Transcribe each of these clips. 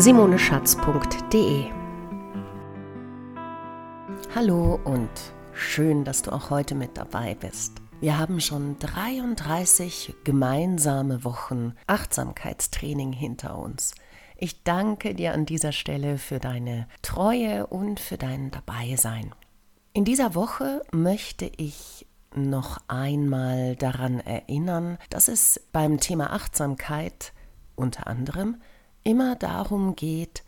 www.simoneschatz.de. Hallo und schön, dass du auch heute mit dabei bist. Wir haben schon 33 gemeinsame Wochen Achtsamkeitstraining hinter uns. Ich danke dir an dieser Stelle für deine Treue und für dein Dabeisein. In dieser Woche möchte ich noch einmal daran erinnern, dass es beim Thema Achtsamkeit unter anderem immer darum geht,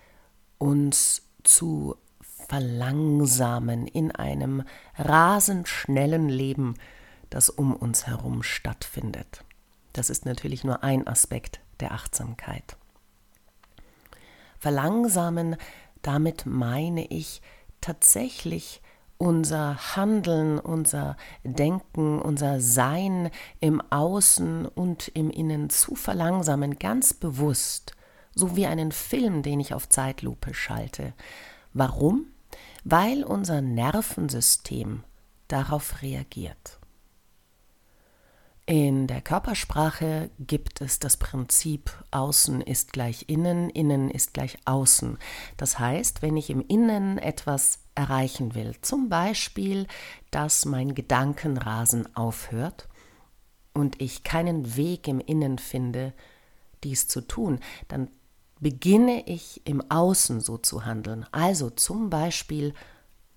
uns zu verlangsamen in einem rasend schnellen Leben, das um uns herum stattfindet. Das ist natürlich nur ein Aspekt der Achtsamkeit. Verlangsamen, damit meine ich tatsächlich unser Handeln, unser Denken, unser Sein im Außen und im Innen zu verlangsamen, ganz bewusst, so wie einen Film, den ich auf Zeitlupe schalte. Warum? Weil unser Nervensystem darauf reagiert. In der Körpersprache gibt es das Prinzip Außen ist gleich Innen, Innen ist gleich Außen. Das heißt, wenn ich im Innen etwas erreichen will, zum Beispiel, dass mein Gedankenrasen aufhört und ich keinen Weg im Innen finde, dies zu tun, dann beginne ich im Außen so zu handeln. Also zum Beispiel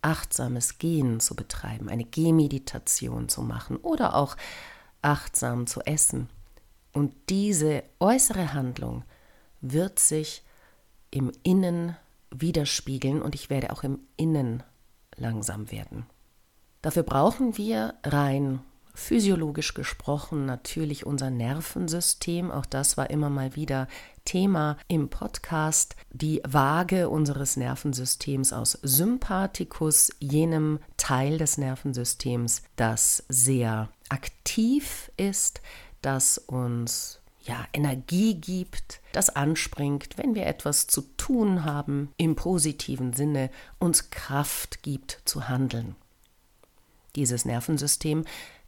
achtsames Gehen zu betreiben, eine Gehmeditation zu machen oder auch achtsam zu essen. Und diese äußere Handlung wird sich im Innen widerspiegeln und ich werde auch im Innen langsam werden. Dafür brauchen wir rein physiologisch gesprochen natürlich unser Nervensystem. Auch das war immer mal wieder Thema im Podcast. Die Waage unseres Nervensystems aus Sympathikus, jenem Teil des Nervensystems, das sehr aktiv ist, das uns ja, Energie gibt, das anspringt, wenn wir etwas zu tun haben, im positiven Sinne uns Kraft gibt zu handeln. Dieses Nervensystem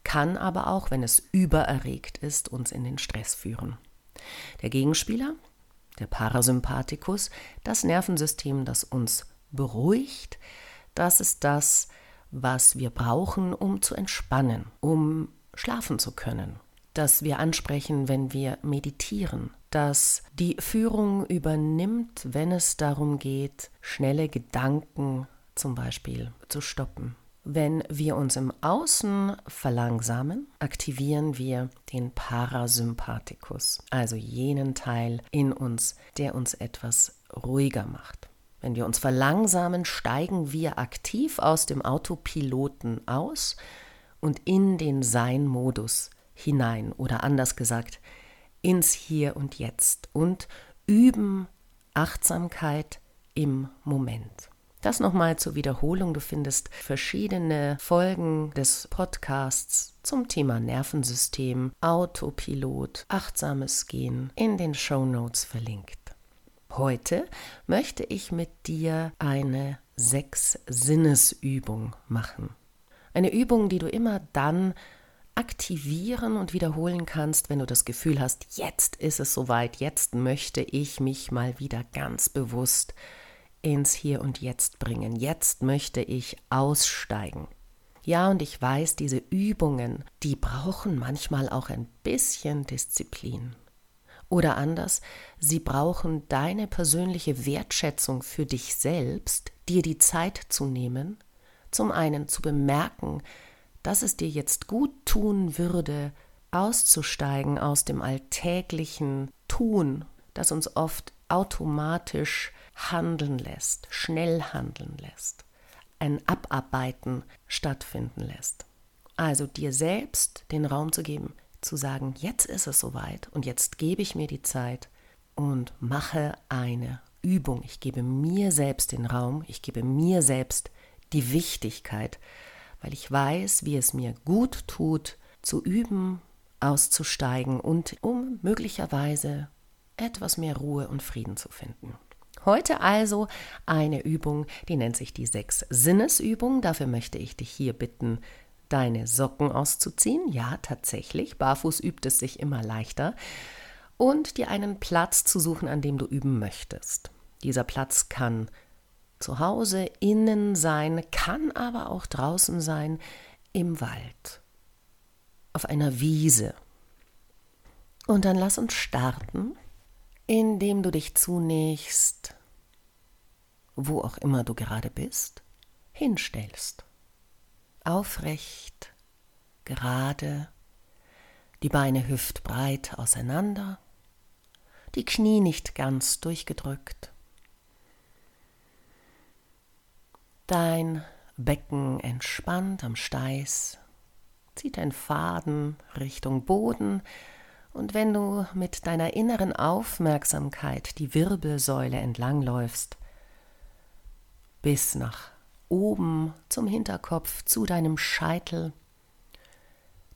kann aber auch, wenn es übererregt ist, uns in den Stress führen. Der Gegenspieler, der Parasympathikus, das Nervensystem, das uns beruhigt, das ist das, was wir brauchen, um zu entspannen, um schlafen zu können, das wir ansprechen, wenn wir meditieren, das die Führung übernimmt, wenn es darum geht, schnelle Gedanken zum Beispiel zu stoppen. Wenn wir uns im Außen verlangsamen, aktivieren wir den Parasympathikus, also jenen Teil in uns, der uns etwas ruhiger macht. Wenn wir uns verlangsamen, steigen wir aktiv aus dem Autopiloten aus und in den Sein-Modus hinein oder anders gesagt ins Hier und Jetzt und üben Achtsamkeit im Moment. Das nochmal zur Wiederholung. Du findest verschiedene Folgen des Podcasts zum Thema Nervensystem, Autopilot, achtsames Gehen in den Show Notes verlinkt. Heute möchte ich mit dir eine Sechs-Sinnesübung machen. Eine Übung, die du immer dann aktivieren und wiederholen kannst, wenn du das Gefühl hast, jetzt ist es soweit, jetzt möchte ich mich mal wieder ganz bewusst ins Hier und Jetzt bringen. Jetzt möchte ich aussteigen. Ja, und ich weiß, diese Übungen, die brauchen manchmal auch ein bisschen Disziplin. Oder anders, sie brauchen deine persönliche Wertschätzung für dich selbst, dir die Zeit zu nehmen, zum einen zu bemerken, dass es dir jetzt gut tun würde, auszusteigen aus dem alltäglichen Tun, das uns oft automatisch handeln lässt, schnell handeln lässt, ein Abarbeiten stattfinden lässt. Also dir selbst den Raum zu geben, zu sagen, jetzt ist es soweit und jetzt gebe ich mir die Zeit und mache eine Übung. Ich gebe mir selbst den Raum, ich gebe mir selbst die Wichtigkeit, weil ich weiß, wie es mir gut tut, zu üben, auszusteigen und um möglicherweise etwas mehr Ruhe und Frieden zu finden. Heute also eine Übung, die nennt sich die Sechs-Sinnesübung. Dafür möchte ich dich hier bitten, deine Socken auszuziehen. Ja, tatsächlich, barfuß übt es sich immer leichter. Und dir einen Platz zu suchen, an dem du üben möchtest. Dieser Platz kann zu Hause innen sein, kann aber auch draußen sein, im Wald, auf einer Wiese. Und dann lass uns starten, indem du dich zunächst, wo auch immer du gerade bist, hinstellst. Aufrecht, gerade, die Beine hüftbreit auseinander, die Knie nicht ganz durchgedrückt. Dein Becken entspannt am Steiß, zieht ein Faden Richtung Boden, und wenn du mit deiner inneren Aufmerksamkeit die Wirbelsäule entlangläufst, bis nach oben zum Hinterkopf, zu deinem Scheitel,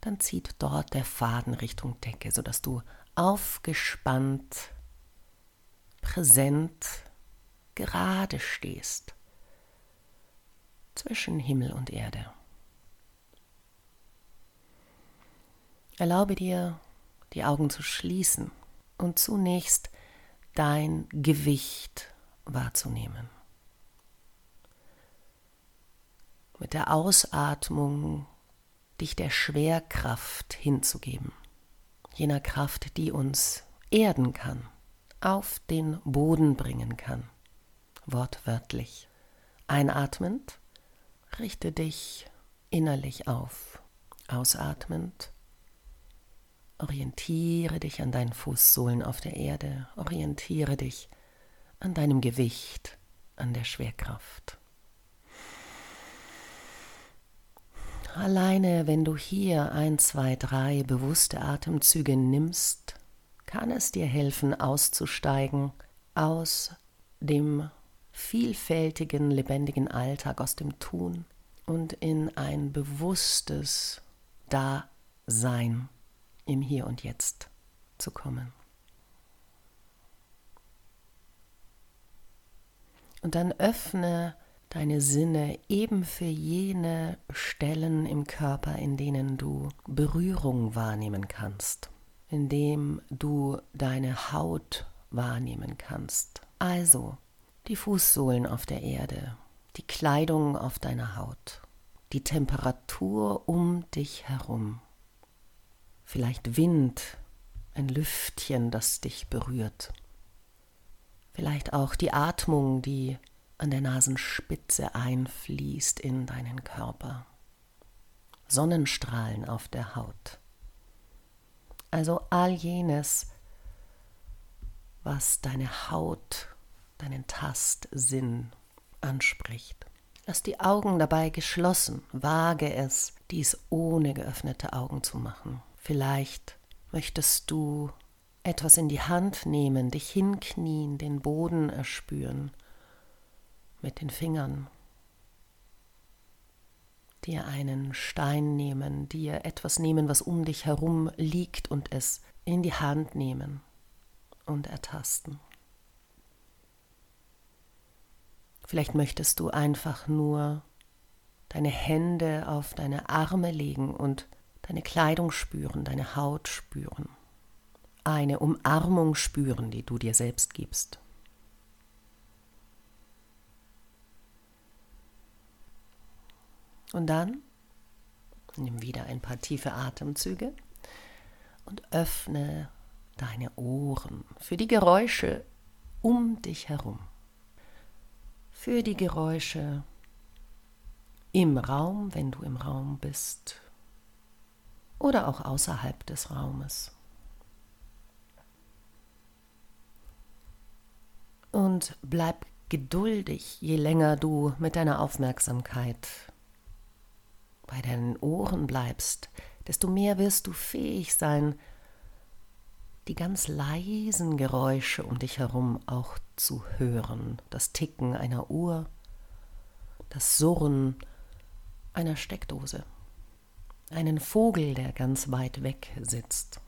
dann zieht dort der Faden Richtung Decke, sodass du aufgespannt, präsent, gerade stehst zwischen Himmel und Erde. Erlaube dir, die Augen zu schließen und zunächst dein Gewicht wahrzunehmen. Mit der Ausatmung dich der Schwerkraft hinzugeben, jener Kraft, die uns erden kann, auf den Boden bringen kann, wortwörtlich. Einatmend richte dich innerlich auf. Ausatmend orientiere dich an deinen Fußsohlen auf der Erde, orientiere dich an deinem Gewicht, an der Schwerkraft. Alleine, wenn du hier ein, zwei, drei bewusste Atemzüge nimmst, kann es dir helfen, auszusteigen aus dem vielfältigen, lebendigen Alltag, aus dem Tun und in ein bewusstes Dasein im Hier und Jetzt zu kommen. Und dann öffne deine Sinne eben für jene Stellen im Körper, in denen du Berührung wahrnehmen kannst, in dem du deine Haut wahrnehmen kannst. Also die Fußsohlen auf der Erde, die Kleidung auf deiner Haut, die Temperatur um dich herum, vielleicht Wind, ein Lüftchen, das dich berührt, vielleicht auch die Atmung, die an der Nasenspitze einfließt in deinen Körper. Sonnenstrahlen auf der Haut. Also all jenes, was deine Haut, deinen Tastsinn anspricht. Lass die Augen dabei geschlossen, wage es, dies ohne geöffnete Augen zu machen. Vielleicht möchtest du etwas in die Hand nehmen, dich hinknien, den Boden erspüren mit den Fingern, dir einen Stein nehmen, dir etwas nehmen, was um dich herum liegt und es in die Hand nehmen und ertasten. Vielleicht möchtest du einfach nur deine Hände auf deine Arme legen und deine Kleidung spüren, deine Haut spüren, eine Umarmung spüren, die du dir selbst gibst. Und dann nimm wieder ein paar tiefe Atemzüge und öffne deine Ohren für die Geräusche um dich herum. Für die Geräusche im Raum, wenn du im Raum bist, oder auch außerhalb des Raumes. Und bleib geduldig, je länger du mit deiner Aufmerksamkeit bei deinen Ohren bleibst, desto mehr wirst du fähig sein, die ganz leisen Geräusche um dich herum auch zu hören. Das Ticken einer Uhr, das Surren einer Steckdose, einen Vogel, der ganz weit weg sitzt.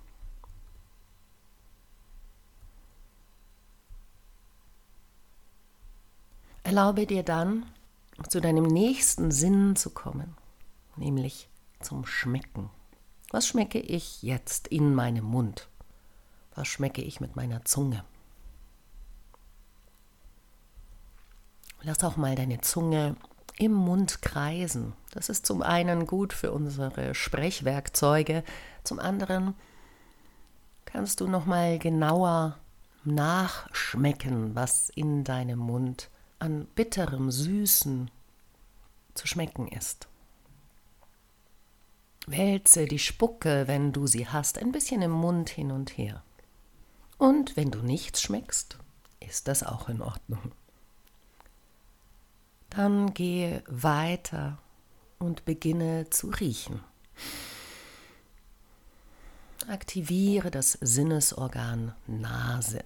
Erlaube dir dann, zu deinem nächsten Sinn zu kommen, nämlich zum Schmecken. Was schmecke ich jetzt in meinem Mund? Was schmecke ich mit meiner Zunge? Lass auch mal deine Zunge im Mund kreisen. Das ist zum einen gut für unsere Sprechwerkzeuge, zum anderen kannst du noch mal genauer nachschmecken, was in deinem Mund an bitterem, süßen zu schmecken ist. Wälze die Spucke, wenn du sie hast, ein bisschen im Mund hin und her. Und wenn du nichts schmeckst, ist das auch in Ordnung. Dann gehe weiter und beginne zu riechen. Aktiviere das Sinnesorgan Nase.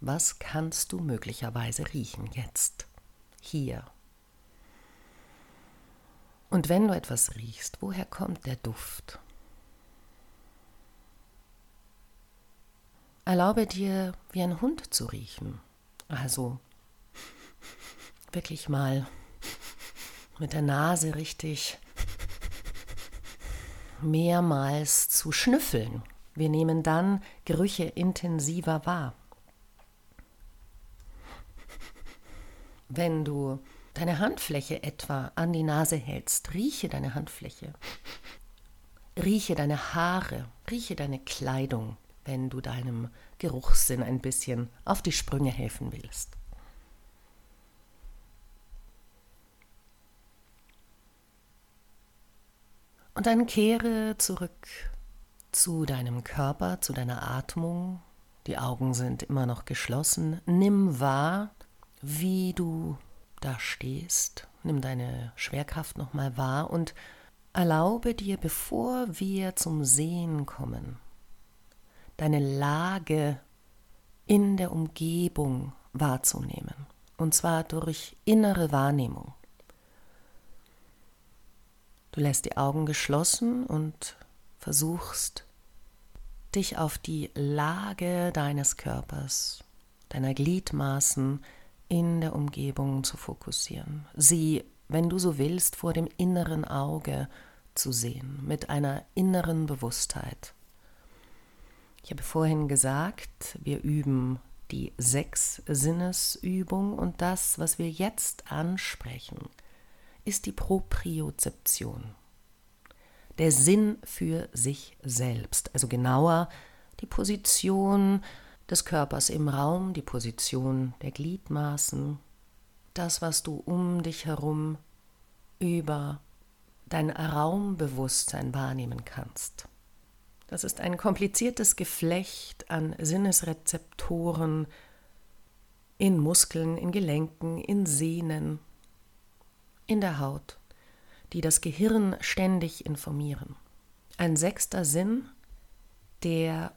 Was kannst du möglicherweise riechen jetzt, hier? Und wenn du etwas riechst, woher kommt der Duft? Erlaube dir, wie ein Hund zu riechen. Also wirklich mal mit der Nase richtig mehrmals zu schnüffeln. Wir nehmen dann Gerüche intensiver wahr. Wenn du deine Handfläche etwa an die Nase hältst, rieche deine Handfläche. Rieche deine Haare, rieche deine Kleidung, wenn du deinem Geruchssinn ein bisschen auf die Sprünge helfen willst. Und dann kehre zurück zu deinem Körper, zu deiner Atmung. Die Augen sind immer noch geschlossen. Nimm wahr, wie du da stehst. Nimm deine Schwerkraft nochmal wahr und erlaube dir, bevor wir zum Sehen kommen, deine Lage in der Umgebung wahrzunehmen. Und zwar durch innere Wahrnehmung. Du lässt die Augen geschlossen und versuchst, dich auf die Lage deines Körpers, deiner Gliedmaßen in der Umgebung zu fokussieren. Sie, wenn du so willst, vor dem inneren Auge zu sehen, mit einer inneren Bewusstheit. Ich habe vorhin gesagt, wir üben die sechs Sinnesübung und das, was wir jetzt ansprechen, ist die Propriozeption. Der Sinn für sich selbst, also genauer die Position des Körpers im Raum, die Position der Gliedmaßen, das, was du um dich herum über dein Raumbewusstsein wahrnehmen kannst. Das ist ein kompliziertes Geflecht an Sinnesrezeptoren in Muskeln, in Gelenken, in Sehnen, in der Haut, die das Gehirn ständig informieren. Ein sechster Sinn, der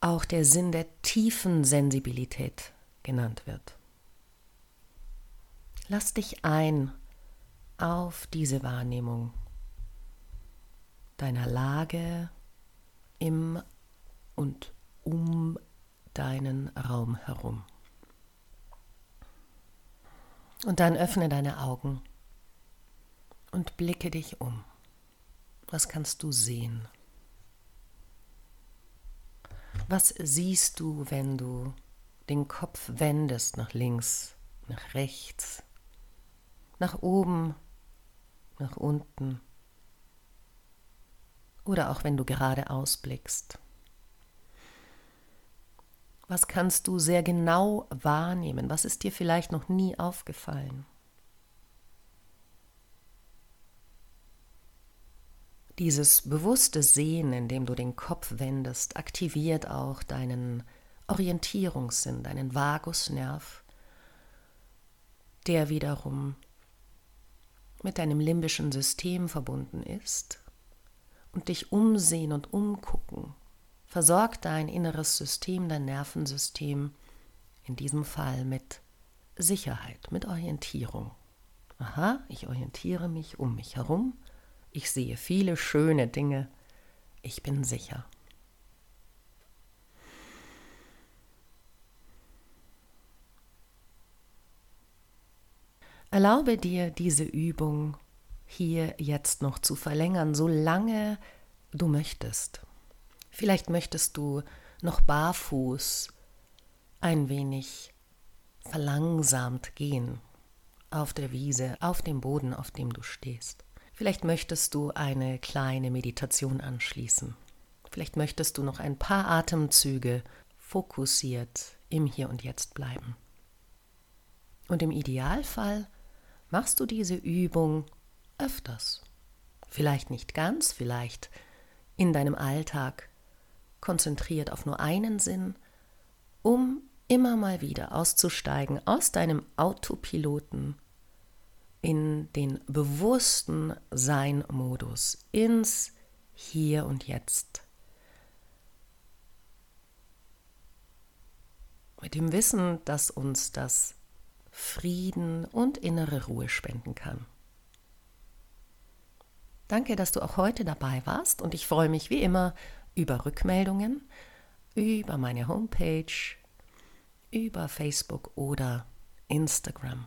auch der Sinn der tiefen Sensibilität genannt wird. Lass dich ein auf diese Wahrnehmung deiner Lage im und um deinen Raum herum. Und dann öffne deine Augen und blicke dich um. Was kannst du sehen? Was siehst du, wenn du den Kopf wendest nach links, nach rechts, nach oben, nach unten oder auch wenn du geradeaus blickst? Was kannst du sehr genau wahrnehmen? Was ist dir vielleicht noch nie aufgefallen? Dieses bewusste Sehen, indem du den Kopf wendest, aktiviert auch deinen Orientierungssinn, deinen Vagusnerv, der wiederum mit deinem limbischen System verbunden ist und dich umsehen und umgucken versorgt dein inneres System, dein Nervensystem in diesem Fall mit Sicherheit, mit Orientierung. Aha, ich orientiere mich um mich herum, ich sehe viele schöne Dinge, ich bin sicher. Erlaube dir diese Übung hier jetzt noch zu verlängern, solange du möchtest. Vielleicht möchtest du noch barfuß ein wenig verlangsamt gehen auf der Wiese, auf dem Boden, auf dem du stehst. Vielleicht möchtest du eine kleine Meditation anschließen. Vielleicht möchtest du noch ein paar Atemzüge fokussiert im Hier und Jetzt bleiben. Und im Idealfall machst du diese Übung öfters. Vielleicht nicht ganz, vielleicht in deinem Alltag konzentriert auf nur einen Sinn, um immer mal wieder auszusteigen aus deinem Autopiloten in den bewussten Sein-Modus, ins Hier und Jetzt. Mit dem Wissen, dass uns das Frieden und innere Ruhe spenden kann. Danke, dass du auch heute dabei warst und ich freue mich wie immer über Rückmeldungen, über meine Homepage, über Facebook oder Instagram.